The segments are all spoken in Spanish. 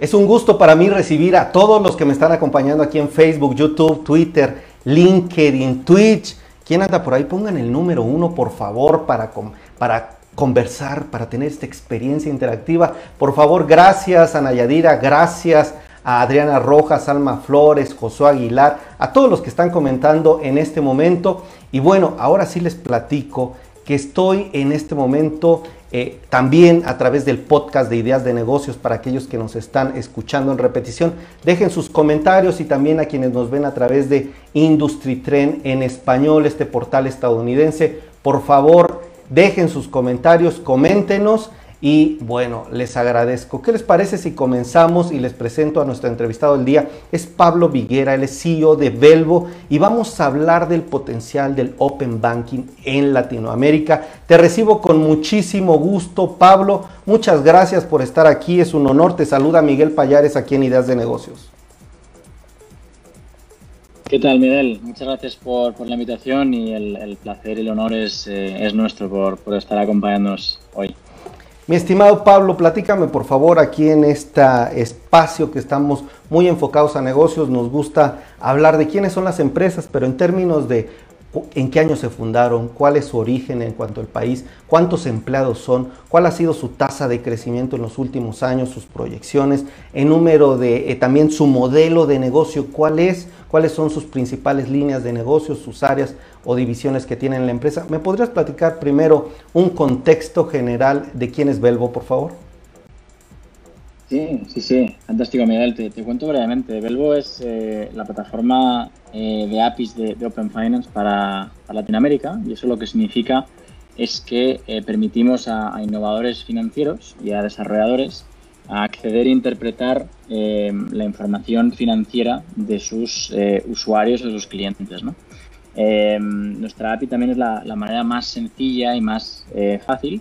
Es un gusto para mí recibir a todos los que me están acompañando aquí en Facebook, YouTube, Twitter, LinkedIn, Twitch. ¿Quién anda por ahí? Pongan el número uno, por favor, para, para conversar, para tener esta experiencia interactiva. Por favor, gracias a Nayadira, gracias a Adriana Rojas, Alma Flores, Josué Aguilar, a todos los que están comentando en este momento. Y bueno, ahora sí les platico que estoy en este momento eh, también a través del podcast de Ideas de Negocios para aquellos que nos están escuchando en repetición. Dejen sus comentarios y también a quienes nos ven a través de Industry Trend en español, este portal estadounidense. Por favor, dejen sus comentarios, coméntenos y bueno, les agradezco. ¿Qué les parece si comenzamos y les presento a nuestro entrevistado del día? Es Pablo Viguera, es CEO de Velvo y vamos a hablar del potencial del Open Banking en Latinoamérica. Te recibo con muchísimo gusto, Pablo. Muchas gracias por estar aquí, es un honor. Te saluda Miguel Payares aquí en Ideas de Negocios. ¿Qué tal, Miguel? Muchas gracias por, la invitación y el, placer y el honor es, eh, nuestro por estar acompañándonos hoy. Mi estimado Pablo, platícame por favor aquí en este espacio que estamos muy enfocados a negocios. Nos gusta hablar de quiénes son las empresas, pero en términos de en qué año se fundaron, cuál es su origen en cuanto al país, cuántos empleados son, cuál ha sido su tasa de crecimiento en los últimos años, sus proyecciones, el número de, eh, también su modelo de negocio, cuál es, cuáles son sus principales líneas de negocio, sus áreas o divisiones que tiene la empresa. ¿Me podrías platicar primero un contexto general de quién es Belvo, por favor? Sí, sí, sí, fantástico Miguel. Te, cuento brevemente. Belvo es eh, la plataforma eh, de APIs de, Open Finance para, Latinoamérica y eso lo que significa es que eh, permitimos a, innovadores financieros y a desarrolladores acceder e interpretar la información financiera de sus usuarios o sus clientes. nuestra API también es la, la, manera más sencilla y más fácil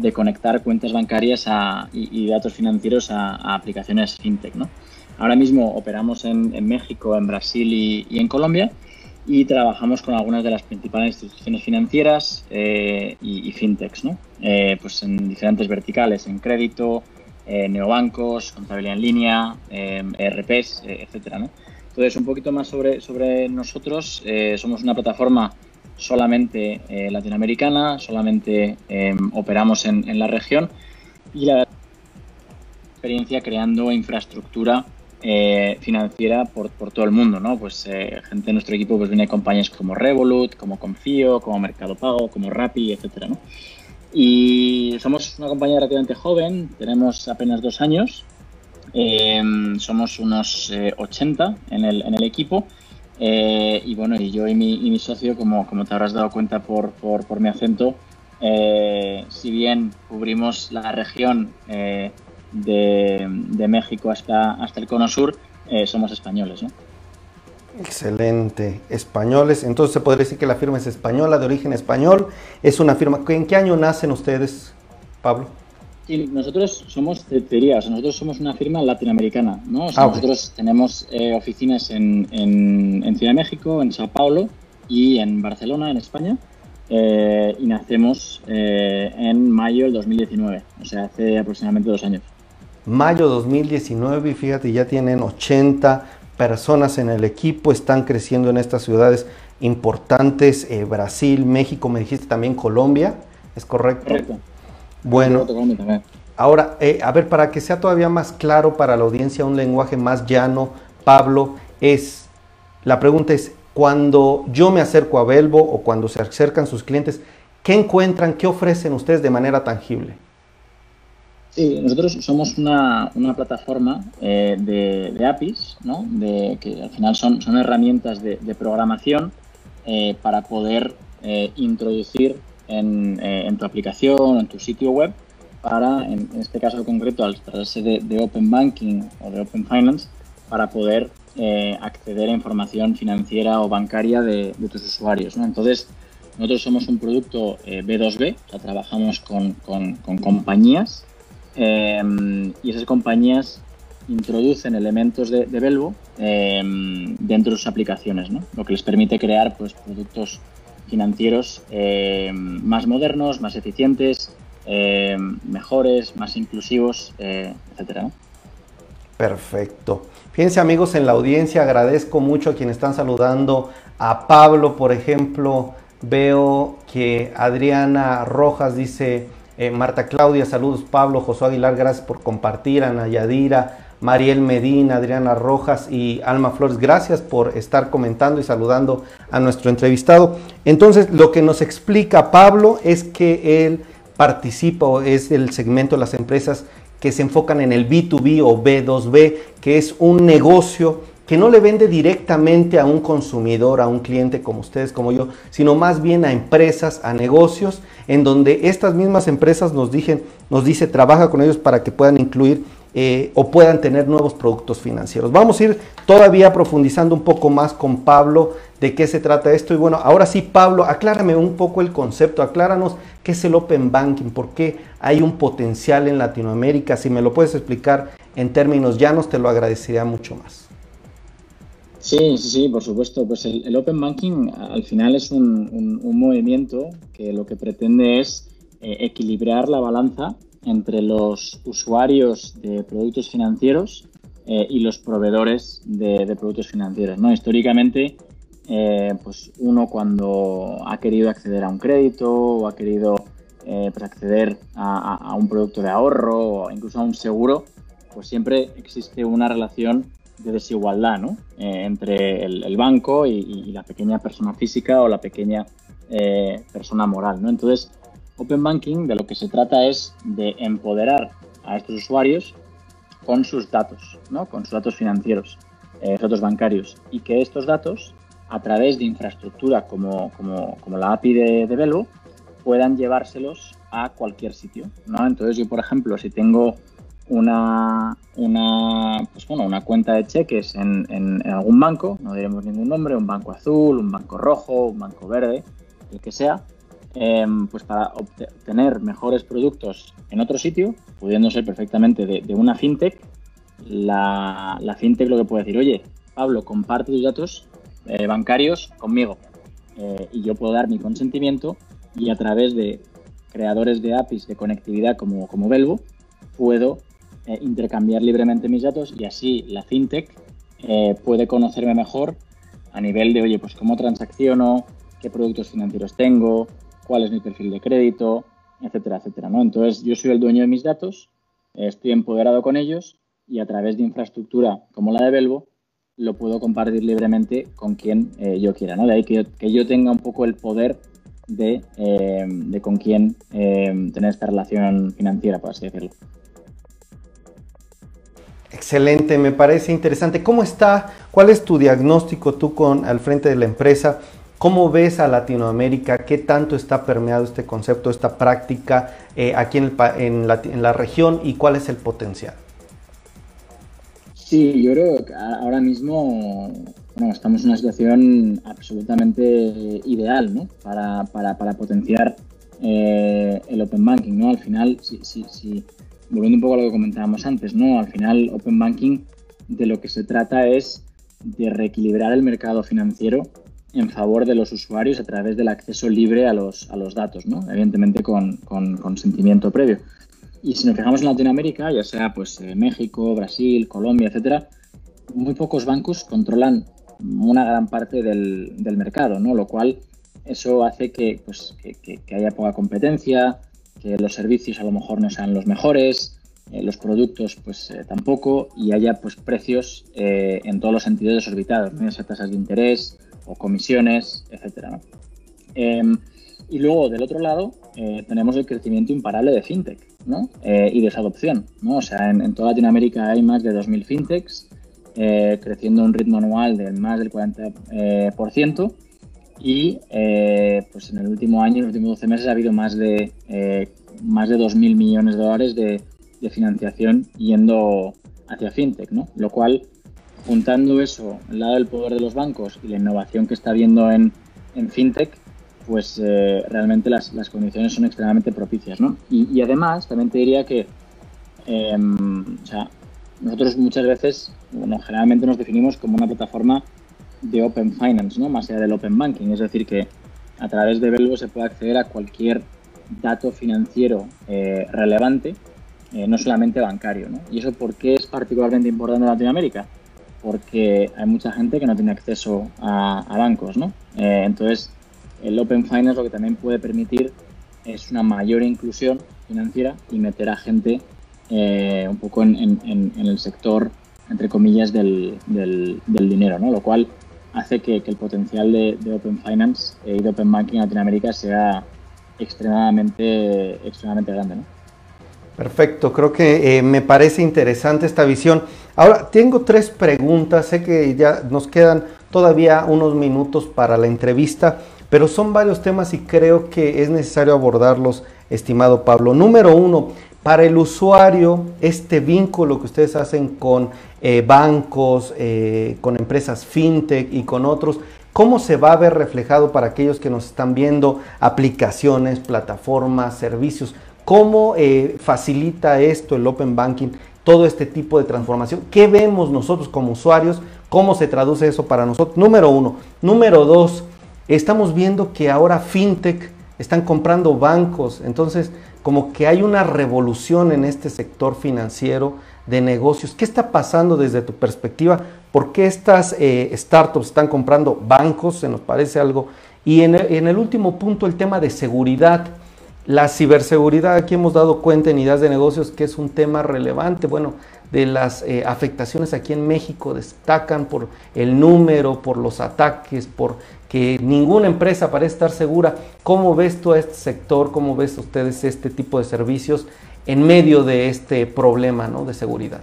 de conectar cuentas bancarias y, datos financieros a, aplicaciones fintech. ¿no? Ahora mismo operamos en, México, en Brasil y, en Colombia y trabajamos con algunas de las principales instituciones financieras eh, y, fintechs, ¿no? Eh, pues en diferentes verticales, en crédito, eh, neobancos, contabilidad en línea, ERPs, etcétera. ¿no? Entonces, un poquito más sobre, sobre nosotros. somos una plataforma solamente eh, latinoamericana, solamente em, operamos en, la región y la experiencia creando infraestructura eh, financiera por, todo el mundo, ¿no? Pues eh, gente de nuestro equipo pues viene de compañías como Revolut, como Confío, como Mercado Pago, como Rappi, etcétera, ¿no? Y somos una compañía relativamente joven, tenemos apenas dos años, em, somos unos 80 en el, en el equipo eh, y bueno, y yo y mi, y mi socio, como, como, te habrás dado cuenta por, por, mi acento, eh, si bien cubrimos la región eh, de, de, México hasta, hasta el cono sur, somos españoles, ¿no? Excelente, españoles. Entonces se podría decir que la firma es española, de origen español. Es una firma. ¿En qué año nacen ustedes, Pablo? Nosotros somos, te diría, nosotros somos una firma latinoamericana, ¿no? Ah, nosotros tenemos eh, oficinas en, en, Ciudad de México, en Sao Paulo y en Barcelona, en España, eh, y nacemos eh, en mayo del 2019, o sea, hace aproximadamente dos años. Mayo 2019 y fíjate, ya tienen 80 personas en el equipo, están creciendo en estas ciudades importantes, Brasil, México, me dijiste también Colombia, ¿es correcto? Correcto. Bueno, ahora, eh, a ver, para que sea todavía más claro para la audiencia, un lenguaje más llano, Pablo, es, la pregunta es, cuando yo me acerco a Belvo o cuando se acercan sus clientes, ¿qué encuentran, qué ofrecen ustedes de manera tangible? Sí, nosotros somos una, plataforma eh, de, APIs, ¿no? de, que al final son, son herramientas de, programación eh, para poder introducir eh, en, tu aplicación, en tu sitio web, para, en, este caso concreto, al tratarse de, Open Banking o de Open Finance, para poder eh, acceder a información financiera o bancaria de, tus usuarios. Entonces, nosotros somos un producto B2B, eh, trabajamos con, compañías y esas compañías introducen elementos de, de Belvo dentro de sus aplicaciones, lo que les permite crear pues, productos financieros eh, más modernos, más eficientes, eh, mejores, más inclusivos, eh, etcétera. Perfecto. Fíjense amigos en la audiencia, agradezco mucho a quienes están saludando. A Pablo, por ejemplo, veo que Adriana Rojas dice, eh, Marta Claudia, saludos Pablo, Josué Aguilar, gracias por compartir, Ana Yadira, Mariel Medina, Adriana Rojas y Alma Flores, gracias por estar comentando y saludando a nuestro entrevistado. Entonces, lo que nos explica Pablo es que él participa o es el segmento de las empresas que se enfocan en el B2B o B2B, que es un negocio que no le vende directamente a un consumidor, a un cliente como ustedes, como yo, sino más bien a empresas, a negocios, en donde estas mismas empresas nos, dicen, nos dice, trabaja con ellos para que puedan incluir eh, o puedan tener nuevos productos financieros. Vamos a ir todavía profundizando un poco más con Pablo de qué se trata esto. Y bueno, ahora sí, Pablo, aclárame un poco el concepto, acláranos qué es el Open Banking, por qué hay un potencial en Latinoamérica. Si me lo puedes explicar en términos llanos, te lo agradecería mucho más. Sí, sí, sí, por supuesto. Pues el, Open Banking al final es un, movimiento que lo que pretende es eh, equilibrar la balanza entre los usuarios de productos financieros eh, y los proveedores de, productos financieros. ¿no? Históricamente, eh, pues uno cuando ha querido acceder a un crédito o ha querido eh, pues acceder a, un producto de ahorro o incluso a un seguro, pues siempre existe una relación de desigualdad ¿no? entre el, banco y, y, la pequeña persona física o la pequeña persona moral. ¿no? Entonces, Open Banking de lo que se trata es de empoderar a estos usuarios con sus datos, ¿no? con sus datos financieros, eh, datos bancarios, y que estos datos, a través de infraestructura como, como, la API de, de, puedan llevárselos a cualquier sitio. ¿no? Entonces yo, por ejemplo, si tengo una, una, pues bueno, una cuenta de cheques en, en, en, algún banco, no diremos ningún nombre, un banco azul, un banco rojo, un banco verde, el que sea, Em, pues para obtener mejores productos en otro sitio, pudiendo ser perfectamente de, una fintech, la, fintech lo que puede decir, oye, Pablo, comparte tus datos eh, bancarios conmigo eh, y yo puedo dar mi consentimiento y a través de creadores de APIs de conectividad como, como Velvo, puedo eh, intercambiar libremente mis datos y así la fintech puede conocerme mejor a nivel de, oye, pues cómo transacciono, qué productos financieros tengo, cuál es mi perfil de crédito, etcétera, etcétera. ¿no? Entonces, yo soy el dueño de mis datos, estoy empoderado con ellos y a través de infraestructura como la de Belvo, lo puedo compartir libremente con quien eh, yo quiera. ¿no? De ahí que, yo tenga un poco el poder de, eh, con quién eh, tener esta relación financiera, por así decirlo. Excelente, me parece interesante. ¿Cómo está? ¿Cuál es tu diagnóstico tú con al frente de la empresa? ¿Cómo ves a Latinoamérica? ¿Qué tanto está permeado este concepto, esta práctica eh, aquí en, la, región y cuál es el potencial? Sí, yo creo que ahora mismo estamos en una situación absolutamente ideal ¿no? para, potenciar eh, el Open Banking. ¿no? Al final, si, volviendo un poco a lo que comentábamos antes, ¿no? al final Open Banking de lo que se trata es de reequilibrar el mercado financiero en favor de los usuarios a través del acceso libre a los, a los datos, ¿no? evidentemente con, consentimiento previo. Y si nos fijamos en Latinoamérica, ya sea pues eh, México, Brasil, Colombia, etcétera, muy pocos bancos controlan una gran parte del, mercado, ¿no? Lo cual eso hace que, pues, que, haya poca competencia, que los servicios a lo mejor no sean los mejores, eh, los productos pues eh, tampoco y haya pues precios en todos los sentidos desorbitados, ¿no? esas tasas de interés, comisiones, etcétera. Em, y luego, del otro lado, eh, tenemos el crecimiento imparable de fintech ¿no? Eh, y de esa adopción. O sea, en, toda Latinoamérica hay más de 2.000 fintechs, eh, creciendo a un ritmo anual de más del 40%. y pues en el último año, en los últimos 12 meses, ha habido más de, más de 2.000 millones de dólares de, de financiación yendo hacia fintech, ¿no? Lo cual juntando eso, el lado del poder de los bancos y la innovación que está habiendo en, fintech, pues eh, realmente las, condiciones son extremadamente propicias. ¿no? Y, además, también te diría que em, nosotros muchas veces, bueno, generalmente nos definimos como una plataforma de Open Finance, ¿no? más allá del Open Banking. Es decir, que a través de Velvo se puede acceder a cualquier dato financiero eh, relevante no solamente bancario. ¿no? ¿Y eso por qué es particularmente importante en Latinoamérica? Porque hay mucha gente que no tiene acceso a, bancos. ¿no? entonces, el Open Finance lo que también puede permitir es una mayor inclusión financiera y meter a gente un poco en, el sector, entre comillas, del, del, dinero, ¿no? Lo cual hace que, el potencial de, Open Finance y de Open Banking en Latinoamérica sea extremadamente, extremadamente grande. ¿no? Perfecto, creo que eh, me parece interesante esta visión. Ahora, tengo tres preguntas, sé que ya nos quedan todavía unos minutos para la entrevista, pero son varios temas y creo que es necesario abordarlos, estimado Pablo. Número uno, para el usuario, este vínculo que ustedes hacen con eh, bancos, eh, con empresas fintech y con otros, ¿cómo se va a ver reflejado para aquellos que nos están viendo aplicaciones, plataformas, servicios? ¿Cómo eh, facilita esto el Open Banking, todo este tipo de transformación? ¿Qué vemos nosotros como usuarios? ¿Cómo se traduce eso para nosotros? Número uno. Número dos, estamos viendo que ahora fintech están comprando bancos, entonces como que hay una revolución en este sector financiero de negocios. ¿Qué está pasando desde tu perspectiva? ¿Por qué estas eh, startups están comprando bancos? Se nos parece algo. Y en el, último punto, el tema de seguridad. La ciberseguridad, aquí hemos dado cuenta en ideas de negocios que es un tema relevante. Bueno, de las eh, afectaciones aquí en México destacan por el número, por los ataques, por que ninguna empresa parece estar segura. ¿Cómo ves tú a este sector? ¿Cómo ves ustedes este tipo de servicios en medio de este problema ¿no? de seguridad?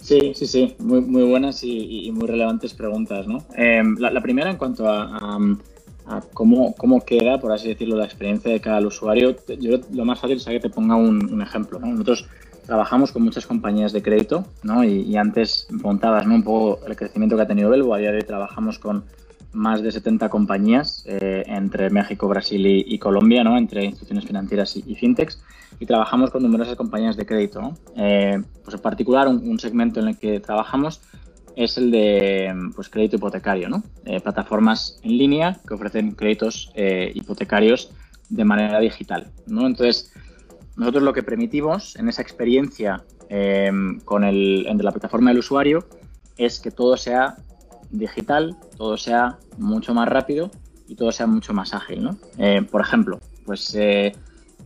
Sí, sí, sí, muy, buenas y, muy relevantes preguntas. ¿no? Em, la, primera en cuanto a, cómo, cómo, queda, por así decirlo, la experiencia de cada usuario, yo lo más fácil es que te ponga un, ejemplo. Nosotros trabajamos con muchas compañías de crédito, ¿no? Y, antes preguntabas, ¿no? Un poco el crecimiento que ha tenido Belvo. A día de hoy trabajamos con más de 70 compañías eh, entre México, Brasil y, Colombia, ¿no? Entre instituciones financieras y, fintechs. Y trabajamos con numerosas compañías de crédito, ¿no? Eh, pues en particular, un, segmento en el que trabajamos es el de pues, crédito hipotecario, ¿no? Eh, plataformas en línea que ofrecen créditos hipotecarios de manera digital, ¿no? Entonces, nosotros lo que permitimos en esa experiencia em, con el, entre la plataforma del usuario es que todo sea digital, todo sea mucho más rápido y todo sea mucho más ágil. ¿no? Eh, por ejemplo, pues eh,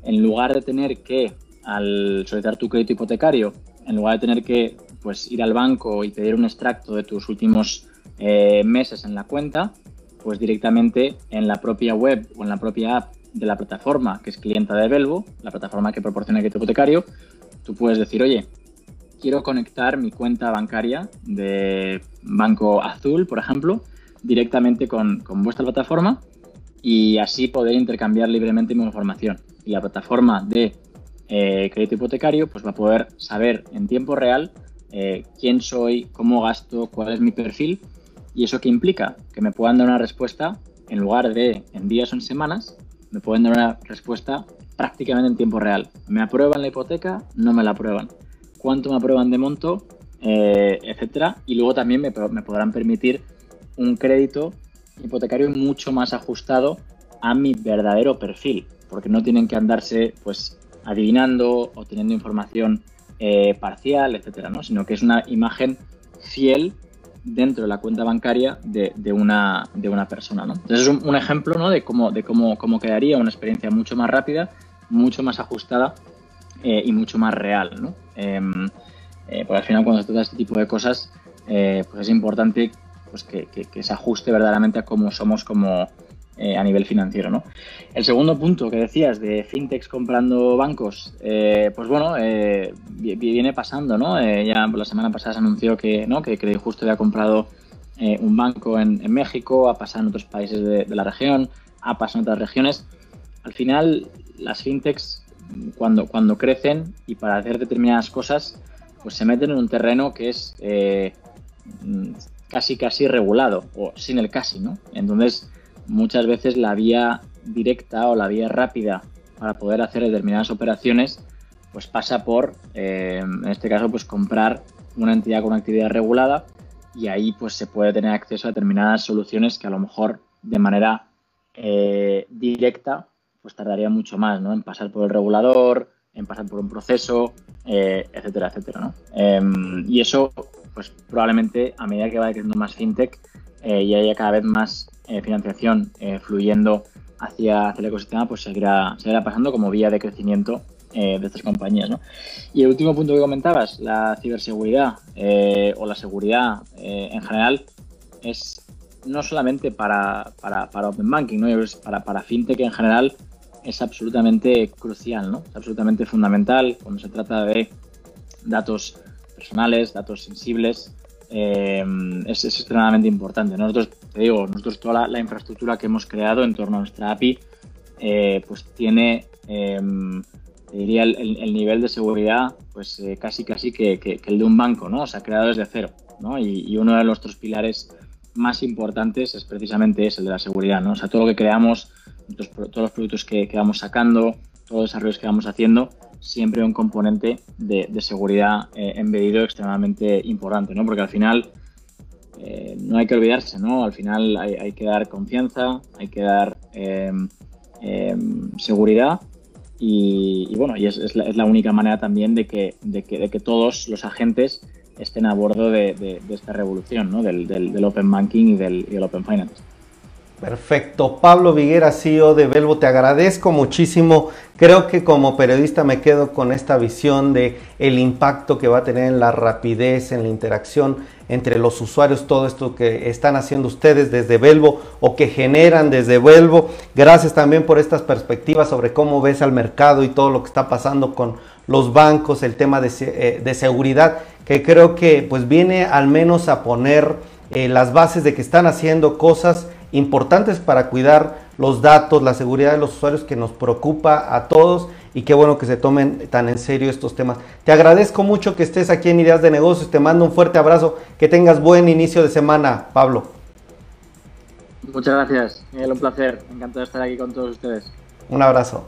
en lugar de tener que, al solicitar tu crédito hipotecario, en lugar de tener que pues, ir al banco y pedir un extracto de tus últimos eh, meses en la cuenta, pues directamente en la propia web o en la propia app de la plataforma que es clienta de Belvo, la plataforma que proporciona el crédito hipotecario, tú puedes decir, oye, quiero conectar mi cuenta bancaria de Banco Azul, por ejemplo, directamente con, vuestra plataforma y así poder intercambiar libremente mi información. Y la plataforma de eh, crédito hipotecario pues va a poder saber en tiempo real eh, quién soy, cómo gasto, cuál es mi perfil y eso qué implica que me puedan dar una respuesta en lugar de en días o en semanas, me pueden dar una respuesta prácticamente en tiempo real. ¿Me aprueban la hipoteca? No me la aprueban. ¿Cuánto me aprueban de monto? Eh, etcétera. Y luego también me, podrán permitir un crédito hipotecario mucho más ajustado a mi verdadero perfil, porque no tienen que andarse pues adivinando o teniendo información eh, parcial, etcétera, ¿no? sino que es una imagen fiel dentro de la cuenta bancaria de, una, de una persona. ¿no? Entonces es un, ejemplo ¿no? de, cómo, de cómo, cómo, quedaría una experiencia mucho más rápida, mucho más ajustada eh, y mucho más real. ¿no? Em, eh, porque al final cuando se trata de este tipo de cosas, pues es importante pues que, que, se ajuste verdaderamente a cómo somos como, eh, a nivel financiero. ¿no? El segundo punto que decías de fintechs comprando bancos, eh, pues bueno, eh, viene pasando, ¿no? ya la semana pasada se anunció que, ¿no? que Credit Justo había comprado un banco en, México, ha pasado en otros países de, la región, ha pasado en otras regiones. Al final, las fintechs, cuando, cuando crecen y para hacer determinadas cosas, pues se meten en un terreno que es casi casi regulado, o sin el casi, ¿no? Entonces, muchas veces la vía directa o la vía rápida para poder hacer determinadas operaciones pues pasa por, eh, en este caso, pues comprar una entidad con actividad regulada y ahí pues se puede tener acceso a determinadas soluciones que a lo mejor de manera eh, directa pues tardaría mucho más ¿no? en pasar por el regulador, en pasar por un proceso, eh, etcétera, etcétera. ¿no? Em, y eso, pues probablemente a medida que vaya creciendo más fintech y haya cada vez más eh, financiación fluyendo hacia, hacia, el ecosistema, pues seguirá, seguirá pasando como vía de crecimiento de estas compañías. ¿no? Y el último punto que comentabas, la ciberseguridad o la seguridad en general, es no solamente para, para, para Open Banking, ¿no? es para, para FinTech en general es absolutamente crucial, ¿no? es absolutamente fundamental cuando se trata de datos personales, datos sensibles. Eh, es, extremadamente importante. Nosotros, te digo, nosotros toda la, infraestructura que hemos creado en torno a nuestra API, eh, pues tiene, eh, diría, el, nivel de seguridad, pues casi casi que, que, el de un banco, ¿no? O sea, creado desde cero, ¿no? Y, uno de nuestros pilares más importantes es precisamente ese, el de la seguridad, ¿no? O sea, todo lo que creamos, todos los productos que, vamos sacando, todos los desarrollos que vamos haciendo, siempre un componente de, seguridad eh, embedido extremadamente importante, ¿no? Porque al final eh, no hay que olvidarse, ¿no? Al final hay, que dar confianza, hay que dar em, em, seguridad y, bueno, y es, la, única manera también de que, de que todos los agentes estén a bordo de, esta revolución, ¿no? del, Open Banking y del, Open Finance. Perfecto. Pablo Viguera, CEO de Velvo, te agradezco muchísimo. Creo que como periodista me quedo con esta visión de el impacto que va a tener en la rapidez, en la interacción entre los usuarios, todo esto que están haciendo ustedes desde Velvo o que generan desde Velvo. Gracias también por estas perspectivas sobre cómo ves al mercado y todo lo que está pasando con los bancos, el tema de, eh, de seguridad que creo que pues viene al menos a poner eh, las bases de que están haciendo cosas importantes para cuidar los datos, la seguridad de los usuarios que nos preocupa a todos y qué bueno que se tomen tan en serio estos temas. Te agradezco mucho que estés aquí en Ideas de Negocios, te mando un fuerte abrazo, que tengas buen inicio de semana, Pablo. Muchas gracias, Miguel, un placer, encantado de estar aquí con todos ustedes. Un abrazo.